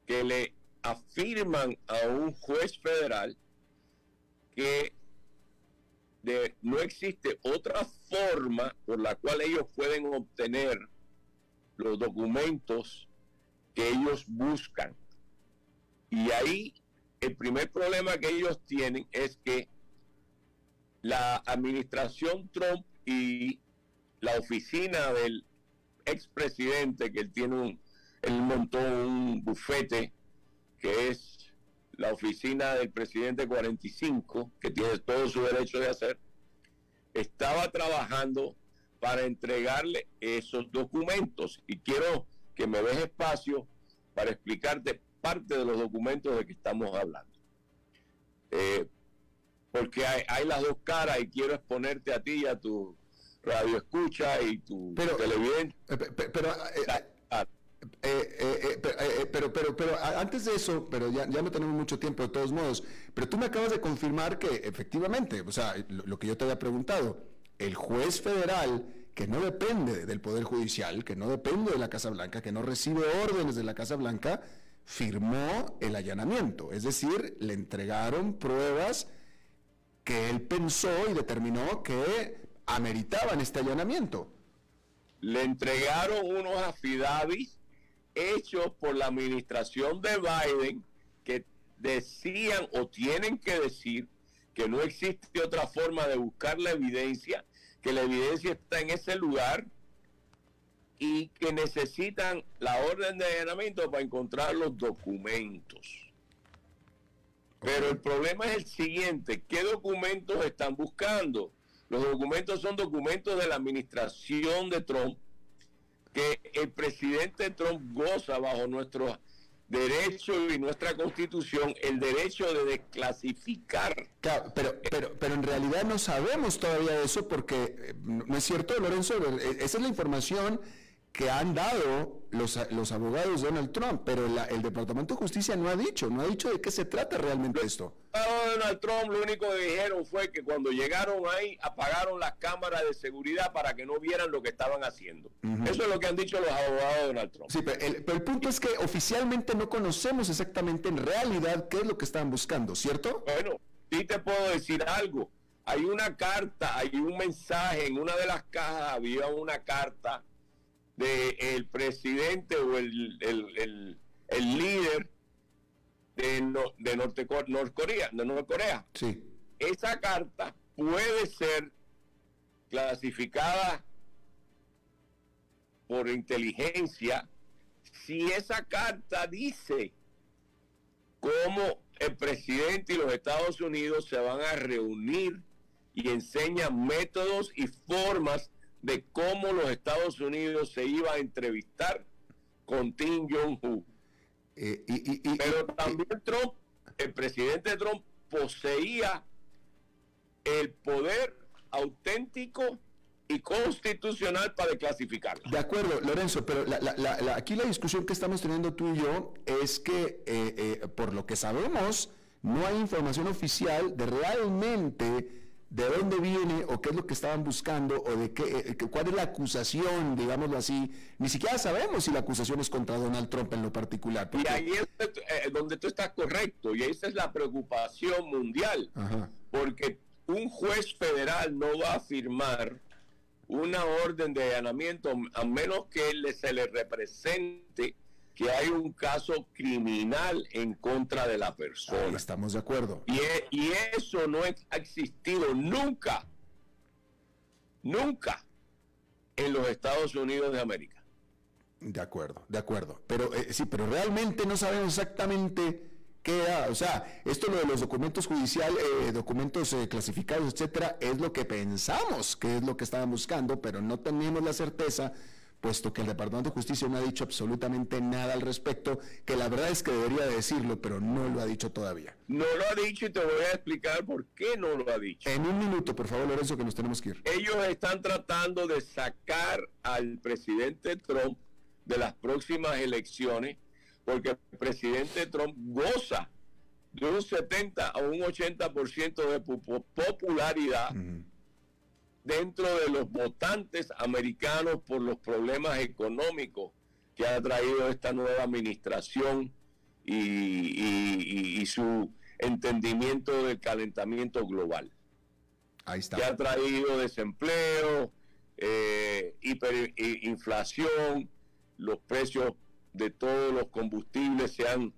que le afirman a un juez federal que de, no existe otra forma por la cual ellos pueden obtener los documentos que ellos buscan. Y ahí el primer problema que ellos tienen es que la administración Trump y la oficina del expresidente, que él tiene un, él montó un bufete que es la oficina del presidente 45, que tiene todo su derecho de hacer, estaba trabajando para entregarle esos documentos. Y quiero que me des espacio para explicarte parte de los documentos de que estamos hablando. Eh, porque hay, las dos caras y quiero exponerte a ti y a tu radio escucha y tu pero, televidente. Eh, pero, eh, eh, eh, eh, pero, pero, pero antes de eso, pero ya, ya no tenemos mucho tiempo de todos modos, pero tú me acabas de confirmar que efectivamente, o sea, lo, que yo te había preguntado, el juez federal que no depende del Poder Judicial, que no depende de la Casa Blanca, que no recibe órdenes de la Casa Blanca, firmó el allanamiento, es decir, le entregaron pruebas que él pensó y determinó que ameritaban este allanamiento. Le entregaron unos afidavis hechos por la administración de Biden que decían o tienen que decir que no existe otra forma de buscar la evidencia, que la evidencia está en ese lugar y que necesitan la orden de allanamiento para encontrar los documentos. Pero el problema es el siguiente, ¿qué documentos están buscando? Los documentos son documentos de la administración de Trump que el presidente Trump goza bajo nuestro derecho y nuestra constitución el derecho de desclasificar. Claro, pero, pero, pero en realidad no sabemos todavía eso porque eh, no es cierto, Lorenzo, eh, esa es la información que han dado los, los abogados de Donald Trump, pero el Departamento de Justicia no ha dicho, no ha dicho de qué se trata realmente esto. Donald Trump lo único que dijeron fue que cuando llegaron ahí apagaron las cámaras de seguridad para que no vieran lo que estaban haciendo. Eso es lo que han dicho los abogados de Donald Trump. Sí, pero el, pero el punto es que oficialmente no conocemos exactamente en realidad qué es lo que estaban buscando, ¿cierto? Bueno, sí te puedo decir algo. Hay una carta, hay un mensaje, en una de las cajas había una carta del el presidente o el, el, el, líder de, de Norte, Norcorea, de Norcorea. Sí. Esa carta puede ser clasificada por inteligencia si esa carta dice cómo el presidente y los Estados Unidos se van a reunir y enseña métodos y formas de cómo los Estados Unidos se iba a entrevistar con Kim Jong-un. Eh, y, Pero también Trump, el presidente Trump poseía el poder auténtico y constitucional para desclasificarla. De acuerdo, Lorenzo, pero la- la- la- la- aquí la discusión que estamos teniendo tú y yo es que, eh, eh, por lo que sabemos, no hay información oficial de realmente de dónde viene o qué es lo que estaban buscando o de qué, eh, cuál es la acusación, digámoslo así. Ni siquiera sabemos si la acusación es contra Donald Trump en lo particular. Y ahí es eh, donde tú estás correcto, y esa es la preocupación mundial, Ajá. porque un juez federal no va a firmar una orden de allanamiento a menos que se le represente que hay un caso criminal en contra de la Ahí persona. estamos de acuerdo. Y, e- y eso no ha existido nunca, nunca en los Estados Unidos de América. De acuerdo, de acuerdo. Pero eh, sí, pero realmente no sabemos exactamente qué era. O sea, esto lo de los documentos judiciales, eh, documentos eh, clasificados, etcétera, es lo que pensamos que es lo que estaban buscando, pero no tenemos la certeza, puesto que el Departamento de Justicia no ha dicho absolutamente nada al respecto, que la verdad es que debería de decirlo, pero no lo ha dicho todavía. No lo ha dicho y te voy a explicar por qué no lo ha dicho. En un minuto, por favor, Lorenzo, que nos tenemos que ir. Ellos están tratando de sacar al presidente Trump de las próximas elecciones porque el presidente Trump goza de un 70 a un 80% de pu- pu- popularidad. Dentro de los votantes americanos por los problemas económicos que ha traído esta nueva administración y, y- su entendimiento del calentamiento global Ahí está. que ha traído desempleo, eh, hiperinflación, los precios de todos los combustibles se han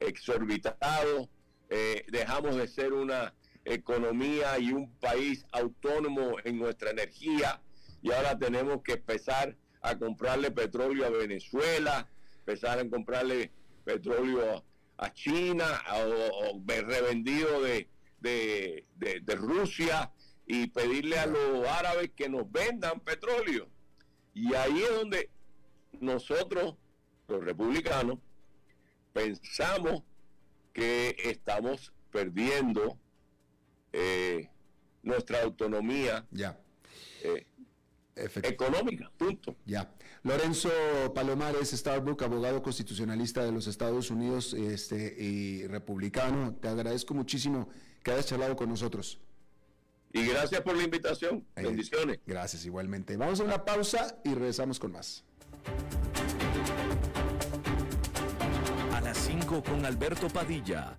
exorbitado, eh, dejamos de ser una economía y un país autónomo en nuestra energía y ahora tenemos que empezar a comprarle petróleo a Venezuela, empezar a comprarle petróleo a China o, o ve- revendido de, de- de Rusia y pedirle a los árabes que nos vendan petróleo. Y ahí es donde nosotros, los republicanos, pensamos que estamos perdiendo eh, nuestra autonomía Ya. eh, económica, punto. Ya. Lorenzo Palomares, Starbuck, abogado constitucionalista de los Estados Unidos este, y republicano, te agradezco muchísimo que hayas charlado con nosotros. Y gracias por la invitación. Eh, Bendiciones. Gracias igualmente. Vamos a una pausa y regresamos con más. A las 5 con Alberto Padilla,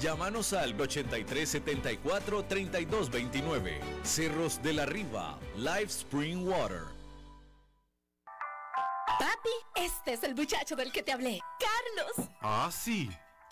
Llámanos al 8374-3229. Cerros de la Riva, Live Spring Water. Papi, este es el muchacho del que te hablé. Carlos. Ah, sí.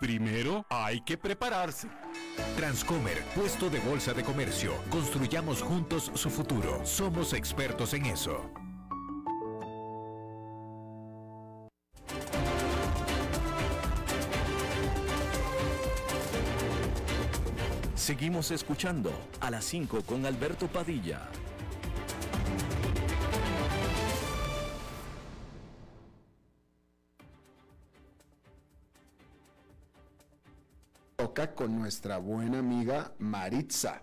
primero hay que prepararse. Transcomer, puesto de bolsa de comercio. Construyamos juntos su futuro. Somos expertos en eso. Seguimos escuchando a las 5 con Alberto Padilla. Toca con nuestra buena amiga Maritza.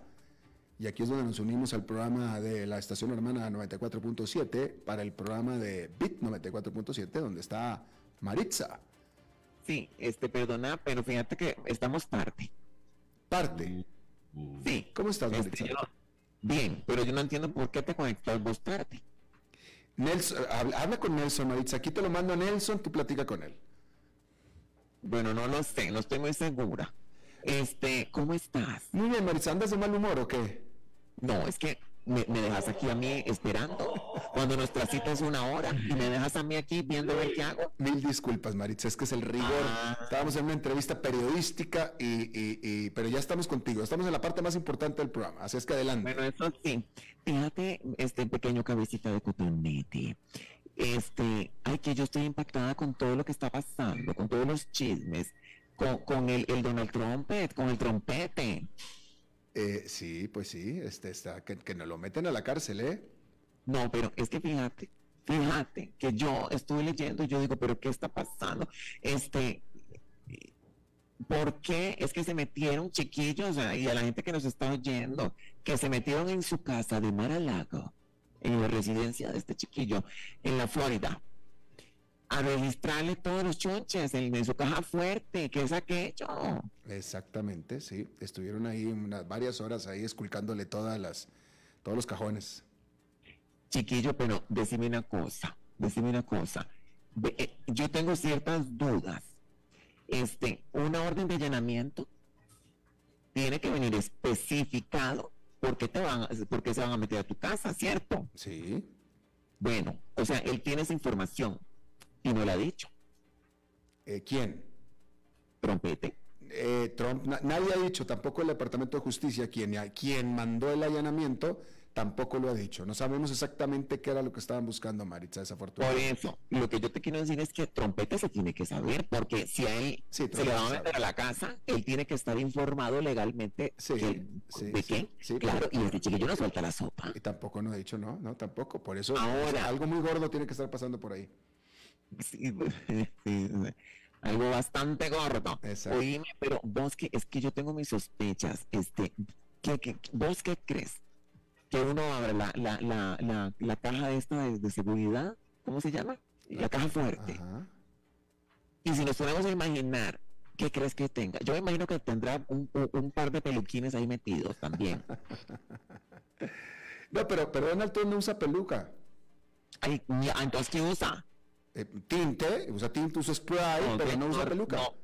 Y aquí es donde nos unimos al programa de la estación hermana 94.7 para el programa de Bit 94.7, donde está Maritza. Sí, este, perdona, pero fíjate que estamos tarde. ¿Parte? Sí. ¿Cómo estás, Este, Maritza? yo bien, pero yo no entiendo por qué te conectas vos tarde. Nelson, habla, habla con Nelson, Maritza. Aquí te lo mando a Nelson, tú platica con él. Bueno, no lo sé, no estoy muy segura. Este, ¿cómo estás? Muy bien, Maritza, ¿andas de mal humor o qué? No, es que me, me dejas aquí a mí esperando cuando nuestra cita es una hora y me dejas a mí aquí viendo ver qué hago. Mil disculpas, Maritza, es que es el rigor. Ah. Estábamos en una entrevista periodística, y, y- y- pero ya estamos contigo. Estamos en la parte más importante del programa, así es que adelante. Bueno, eso sí. Fíjate, este pequeño cabecita de cotonete. Este, ay, que yo estoy impactada con todo lo que está pasando, con todos los chismes, con, con el, el Donald Trumpet, con el trompete. Eh, sí, pues sí, este está, que, que nos lo meten a la cárcel, ¿eh? No, pero es que fíjate, fíjate que yo estuve leyendo y yo digo, pero ¿qué está pasando? Este, ¿por qué es que se metieron chiquillos y a la gente que nos está oyendo, que se metieron en su casa de Mar a Lago, en la residencia de este chiquillo, en la Florida, a registrarle todos los chonches en, su caja fuerte? ¿Qué es aquello? Exactamente, sí. Estuvieron ahí unas varias horas ahí esculcándole todas las, todos los cajones. Chiquillo, pero decime una cosa, decime una cosa. Eh, yo tengo ciertas dudas. Este, una orden de allanamiento tiene que venir especificado por qué te van, a- por qué se van a meter a tu casa, ¿cierto? Sí. Bueno, o sea, él tiene esa información y no la ha dicho. Eh, ¿Quién? Trompete. Eh, Trump, na- nadie ha dicho, tampoco el Departamento de Justicia, quien, quien mandó el allanamiento, tampoco lo ha dicho. No sabemos exactamente qué era lo que estaban buscando, Maritza, Por desafortunadamente. eso, lo que yo te quiero decir es que Trompete se tiene que saber, porque si a él Sí, se le va a meter a la casa, él tiene que estar informado legalmente Sí, que- sí, de qué. sí, claro, pero- y este chiquillo no suelta la sopa. Y tampoco no ha dicho no, no, tampoco. Por eso, Ahora. algo muy gordo tiene que estar pasando por ahí. Sí, sí, algo bastante gordo. Exacto. Oíme, pero vos que es que yo tengo mis sospechas. Este, ¿qué, qué- vos qué crees? Que uno abre la, la, la, la, la caja esta de, de seguridad, ¿cómo se llama? La caja fuerte. Ajá. Y si nos ponemos a imaginar, ¿qué crees que tenga? Yo me imagino que tendrá un, un- par de peluquines ahí metidos también. No, pero, pero Donald Trump no usa peluca. Ay, entonces, ¿qué usa? Eh, tinte, usa tinte, usa spray, No, pero no usa peluca. no.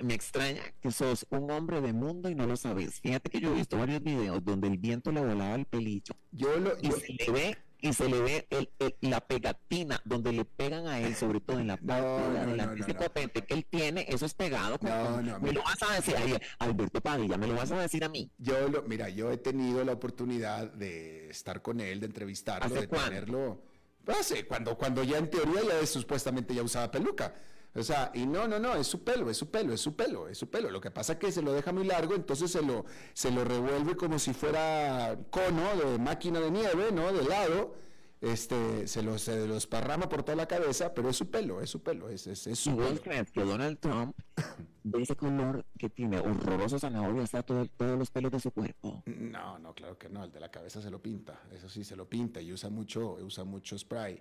Me extraña que sos un hombre de mundo y no lo sabes. Fíjate que yo he visto varios videos donde el viento le volaba el pelillo Yo lo, y yo- se le ve y se le ve el- el- la pegatina donde le pegan a él, sobre todo en la parte No, que él tiene, eso es pegado. con- No, con- no, me mira. lo vas a decir ahí, Alberto Padilla, me lo vas a decir a mí. yo lo, mira, yo he tenido la oportunidad de estar con él, de entrevistarlo, ¿Hace de cuándo? tenerlo. Hace, cuando, cuando ya en teoría ya es, supuestamente ya usaba peluca. O sea, y no, no, no, es su pelo, es su pelo, es su pelo, es su pelo. Lo que pasa es que se lo deja muy largo, entonces se lo, se lo revuelve como si fuera cono de máquina de nieve, ¿no? De lado. Este, se lo, se lo esparrama por toda la cabeza, pero es su pelo, es su pelo, es, es, es su pelo. crees que Donald Trump, de ese color que tiene horroroso zanahoria, está todo, todos los pelos de su cuerpo. No, no, claro que no, el de la cabeza se lo pinta, eso sí se lo pinta y usa mucho, usa mucho spray.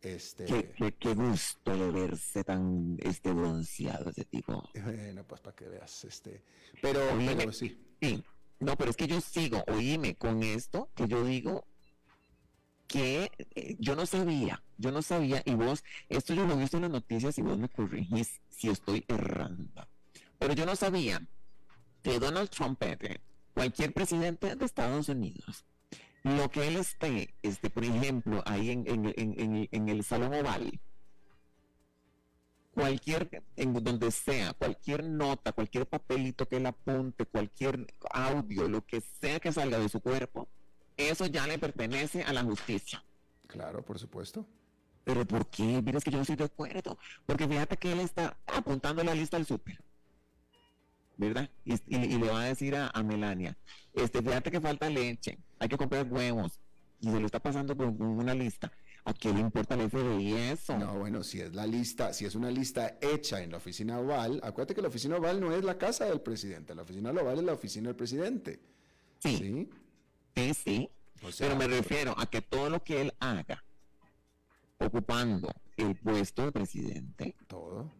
Este, Qué, qué- qué gusto de verse tan este bronceado ese tipo. bueno, pues para que veas, este, pero, Oíme, pero sí. Sí, no, pero es que yo sigo, oíme, con esto que yo digo que eh, yo no sabía, yo no sabía, y vos, esto yo lo he visto en las noticias y vos me corregís si estoy errando. Pero yo no sabía que Donald Trump, eh, cualquier presidente de Estados Unidos, lo que él esté, este, por ejemplo, ahí en, en- en- en- en el Salón Oval, cualquier, en donde sea, cualquier nota, cualquier papelito que él apunte, cualquier audio, lo que sea que salga de su cuerpo, eso ya le pertenece a la justicia. Claro, por supuesto. Pero ¿por qué? Mira, es que yo no estoy de acuerdo. Porque fíjate que él está apuntando la lista al súper. ¿Verdad? Y, y- y le va a decir a, a Melania, este, fíjate que falta leche, hay que comprar huevos. Y se lo está pasando por una lista. ¿A qué le importa el FBI eso? No, bueno, si es la lista, si es una lista hecha en la oficina oval, acuérdate que la oficina oval no es la casa del presidente, la oficina oval es la oficina del presidente. Sí. Sí, sí. O sea, Pero me refiero a que todo lo que él haga ocupando el puesto de presidente todo.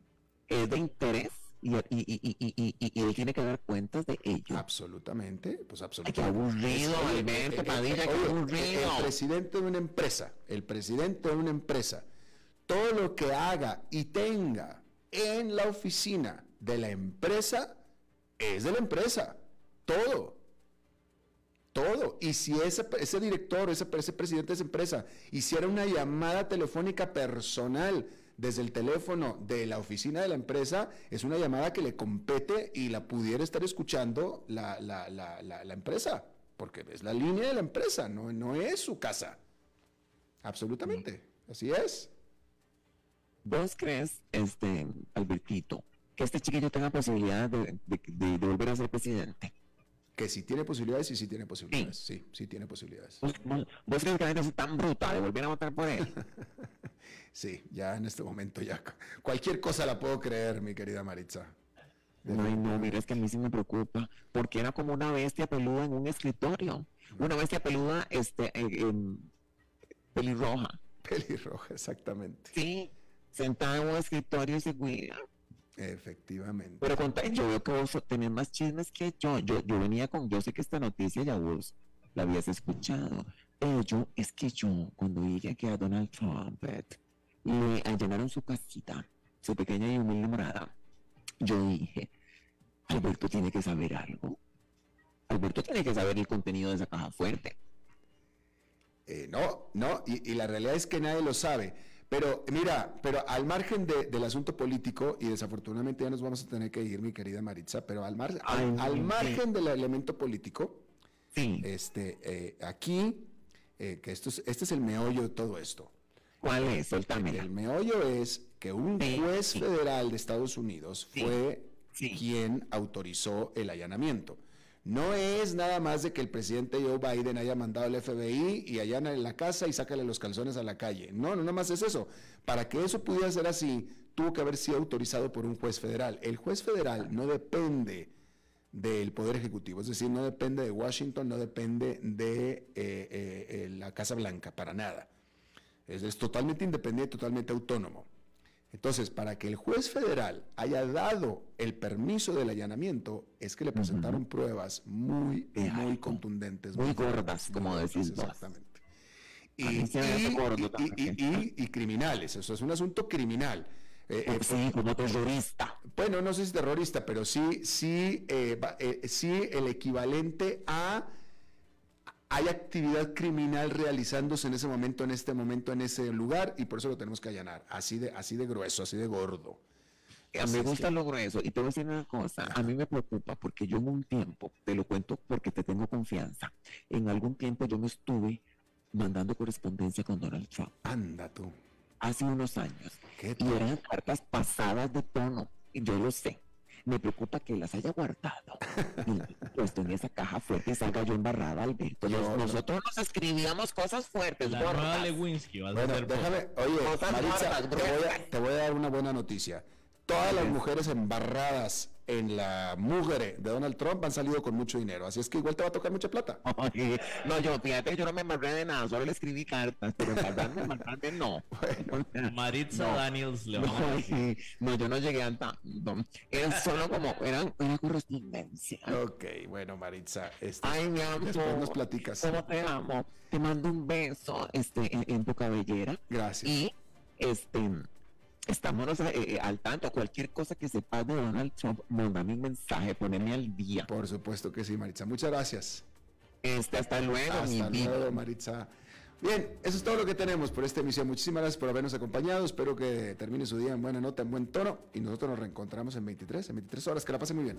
es de interés y, y, y, y, y, y- y él tiene que dar cuentas de ello. Absolutamente, pues Ay, qué absolutamente. aburrido, Oye, Alberto eh, Padilla, eh, qué oye, aburrido. El presidente de una empresa, el presidente de una empresa, todo lo que haga y tenga en la oficina de la empresa es de la empresa. Todo. Todo. Y si ese, ese director, ese, ese presidente de esa empresa hiciera una llamada telefónica personal desde el teléfono de la oficina de la empresa, es una llamada que le compete y la pudiera estar escuchando la, la- la- la- la empresa, porque es la línea de la empresa, no, no es su casa. Absolutamente. Así es. ¿Vos crees, este, Albertito, que este chiquillo tenga posibilidad de, de- de- de volver a ser presidente? Que si tiene posibilidades, sí, sí tiene posibilidades. Sí, sí tiene posibilidades. ¿Vos, vos- vos crees que la gente es tan bruta de volver a votar por él? Sí, ya en este momento ya cu- cualquier cosa la puedo creer, mi querida Maritza. Ay, no, mira, es que a mí sí me preocupa, porque era como una bestia peluda en un escritorio. Una bestia peluda, este, pelirroja. Pelirroja, exactamente. Sí, sentada en un escritorio y se cuida. Efectivamente. Pero conta, yo veo que vos tenés más chismes que yo. yo. Yo venía con, yo sé que esta noticia ya vos la habías escuchado. Pero yo, es que yo, cuando llegué aquí a Donald Trump, le allanaron su casita, su pequeña y humilde morada, yo dije, Alberto tiene que saber algo. Alberto tiene que saber el contenido de esa caja fuerte. Eh, no, no, y, y la realidad es que nadie lo sabe. Pero mira, pero al margen de- del asunto político, y desafortunadamente ya nos vamos a tener que ir, mi querida Maritza, pero al, mar- al- Ay, al sí. margen del elemento político, Sí. este, eh, aquí, eh, que esto es, este es el meollo de todo esto. ¿Cuál es? El meollo es que un juez federal de Estados Unidos Sí, fue sí. quien autorizó el allanamiento. No es nada más de que el presidente Joe Biden haya mandado al FBI y allana en la casa y sácale los calzones a la calle. No, no nada más es eso. Para que eso pudiera ser así, tuvo que haber sido autorizado por un juez federal. El juez federal no depende del Poder Ejecutivo, es decir, no depende de Washington, no depende de eh, eh, eh, la Casa Blanca, para nada. Es totalmente independiente, totalmente autónomo. Entonces, para que el juez federal haya dado el permiso del allanamiento, es que le presentaron pruebas muy, muy contundentes. Muy fuertes, gordas, muy como decís. Exactamente. Y, criminales, eso es un asunto criminal. Eh, eh, Sí, como terrorista. bueno, no sé si terrorista, pero sí, sí, eh, eh, sí el equivalente a hay actividad criminal realizándose en ese momento, en este momento, en ese lugar, y por eso lo tenemos que allanar, así de, así de grueso, así de gordo. A mí me gusta lo grueso. Y te voy a decir una cosa, a mí me preocupa porque yo en un tiempo, te lo cuento porque te tengo confianza, en algún tiempo yo me estuve mandando correspondencia con Donald Trump, Anda tú. hace unos años, ¿Qué y eran cartas pasadas de tono, y yo lo sé. Me preocupa que las haya guardado y puesto en esa caja fuerte salga yo embarrada, Alberto. Yo- nosotros nos escribíamos cosas fuertes, La gordas. Lewinsky va a Bueno, déjame, oye, Cosas Maritza, gordas, te voy, a, te voy a dar una buena noticia. Todas las mujeres embarradas en la mugre de Donald Trump han salido con mucho dinero, así es que igual te va a tocar mucha plata. No, yo, fíjate, yo no me embarré de nada, solo le escribí cartas, pero embarrarme, embarrarme no. Maritza No. Daniels le No, no, yo no llegué a tanto. Era solo como, era, era correspondencia. Ok, bueno, Maritza, este, Ay, mi amor. después nos platicas. ¿Cómo te amo? Te mando un beso este, en, en tu cabellera. Gracias. Y este, estamos eh, eh, al tanto. Cualquier cosa que sepas de Donald Trump, mándame un mensaje, poneme al día. Por supuesto que sí, Maritza. Muchas gracias. Este, hasta luego, mi Hasta vida. luego, Maritza. Bien, eso es todo lo que tenemos por esta emisión. Muchísimas gracias por habernos acompañado. Espero que termine su día en buena nota, en buen tono. Y nosotros nos reencontramos en 23, en 23 horas. Que la pasen muy bien.